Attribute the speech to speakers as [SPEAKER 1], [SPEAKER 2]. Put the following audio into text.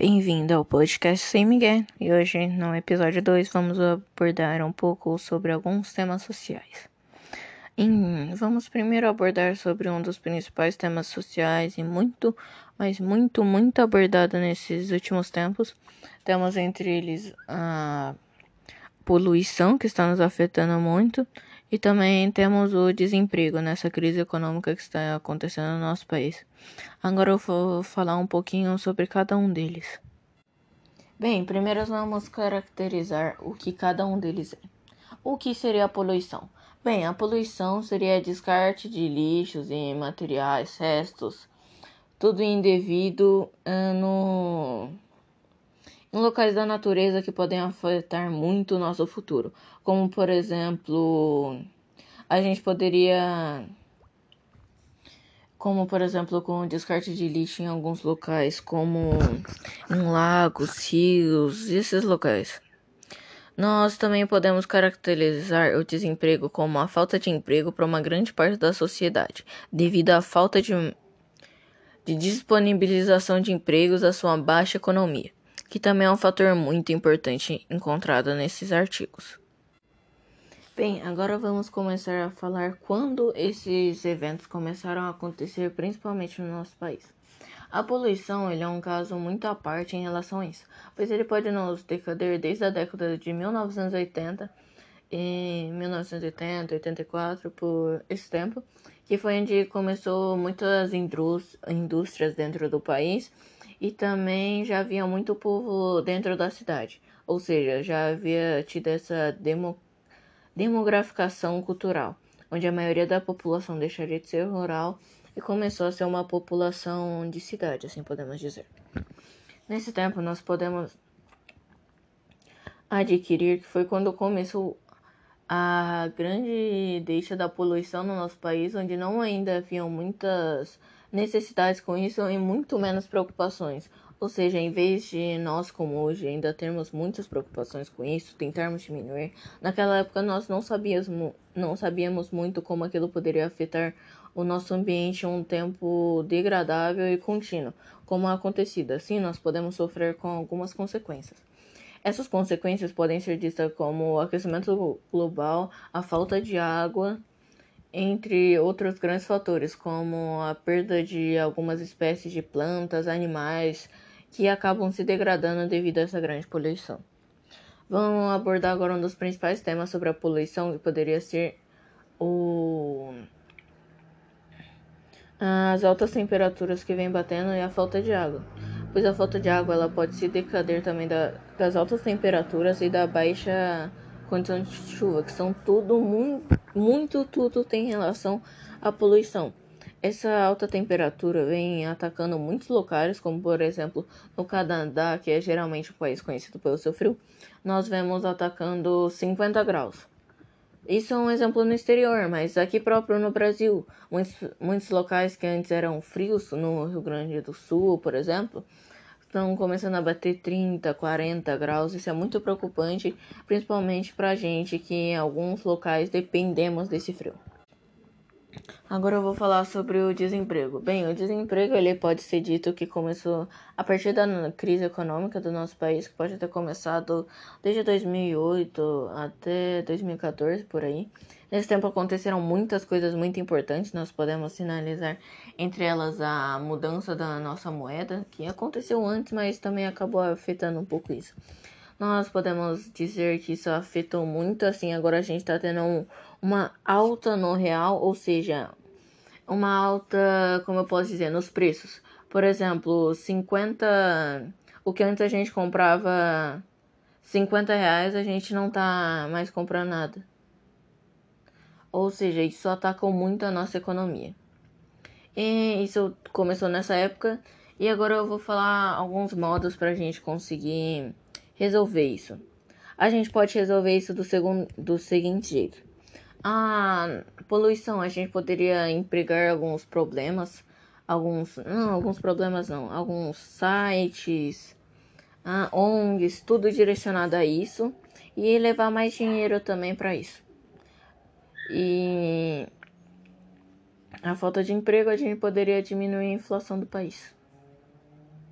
[SPEAKER 1] Bem-vindo ao podcast Sem Miguel e hoje, no episódio 2, vamos abordar um pouco sobre alguns temas sociais. E vamos primeiro abordar sobre um dos principais temas sociais e muito, mas muito, muito abordado nesses últimos tempos. Temos entre eles a poluição que está nos afetando muito e também temos o desemprego nessa crise econômica que está acontecendo no nosso país. Agora eu vou falar um pouquinho sobre cada um deles. Bem, primeiro vamos caracterizar o que cada um deles é. O que seria a poluição? Bem, a poluição seria descarte de lixos e materiais, restos, tudo indevido uh, no em locais da natureza que podem afetar muito o nosso futuro, como por exemplo, a gente poderia como por exemplo com o descarte de lixo em alguns locais, como em lagos, rios, esses locais. Nós também podemos caracterizar o desemprego como a falta de emprego para uma grande parte da sociedade, devido à falta de, de disponibilização de empregos à sua baixa economia que também é um fator muito importante encontrado nesses artigos. Bem, agora vamos começar a falar quando esses eventos começaram a acontecer, principalmente no nosso país. A poluição ele é um caso muito à parte em relação a isso, pois ele pode nos decader desde a década de 1980 em 1980, 84, por esse tempo, que foi onde começou muitas indústrias dentro do país e também já havia muito povo dentro da cidade, ou seja, já havia tido essa demo, demograficação cultural, onde a maioria da população deixaria de ser rural e começou a ser uma população de cidade, assim podemos dizer. Nesse tempo, nós podemos adquirir que foi quando começou a grande deixa da poluição no nosso país, onde não ainda haviam muitas necessidades com isso e muito menos preocupações. Ou seja, em vez de nós, como hoje, ainda termos muitas preocupações com isso, tentarmos diminuir, naquela época nós não sabíamos, não sabíamos muito como aquilo poderia afetar o nosso ambiente em um tempo degradável e contínuo, como acontecido. Assim, nós podemos sofrer com algumas consequências. Essas consequências podem ser vistas como o aquecimento global, a falta de água, entre outros grandes fatores, como a perda de algumas espécies de plantas, animais, que acabam se degradando devido a essa grande poluição. Vamos abordar agora um dos principais temas sobre a poluição, que poderia ser o... as altas temperaturas que vem batendo e a falta de água. Pois a falta de água ela pode se decader também da, das altas temperaturas e da baixa condições de chuva, que são tudo muito, muito tudo tem relação à poluição. Essa alta temperatura vem atacando muitos locais, como por exemplo no Canadá, que é geralmente um país conhecido pelo seu frio, nós vemos atacando 50 graus. Isso é um exemplo no exterior, mas aqui próprio no Brasil, muitos, muitos locais que antes eram frios, no Rio Grande do Sul, por exemplo, estão começando a bater 30, 40 graus. Isso é muito preocupante, principalmente para a gente que em alguns locais dependemos desse frio. Agora eu vou falar sobre o desemprego. Bem, o desemprego ele pode ser dito que começou a partir da crise econômica do nosso país, que pode ter começado desde 2008 até 2014 por aí. Nesse tempo aconteceram muitas coisas muito importantes, nós podemos sinalizar entre elas a mudança da nossa moeda, que aconteceu antes, mas também acabou afetando um pouco isso. Nós podemos dizer que isso afetou muito, assim, agora a gente está tendo um, uma alta no real, ou seja, uma alta, como eu posso dizer, nos preços. Por exemplo, 50. O que antes a gente comprava 50 reais, a gente não tá mais comprando nada. Ou seja, isso atacou muito a nossa economia. E isso começou nessa época. E agora eu vou falar alguns modos para a gente conseguir resolver isso. A gente pode resolver isso do, segundo, do seguinte jeito. A poluição, a gente poderia empregar alguns problemas, alguns, não, alguns problemas não, alguns sites, ONGs, tudo direcionado a isso e levar mais dinheiro também para isso. E a falta de emprego a gente poderia diminuir a inflação do país.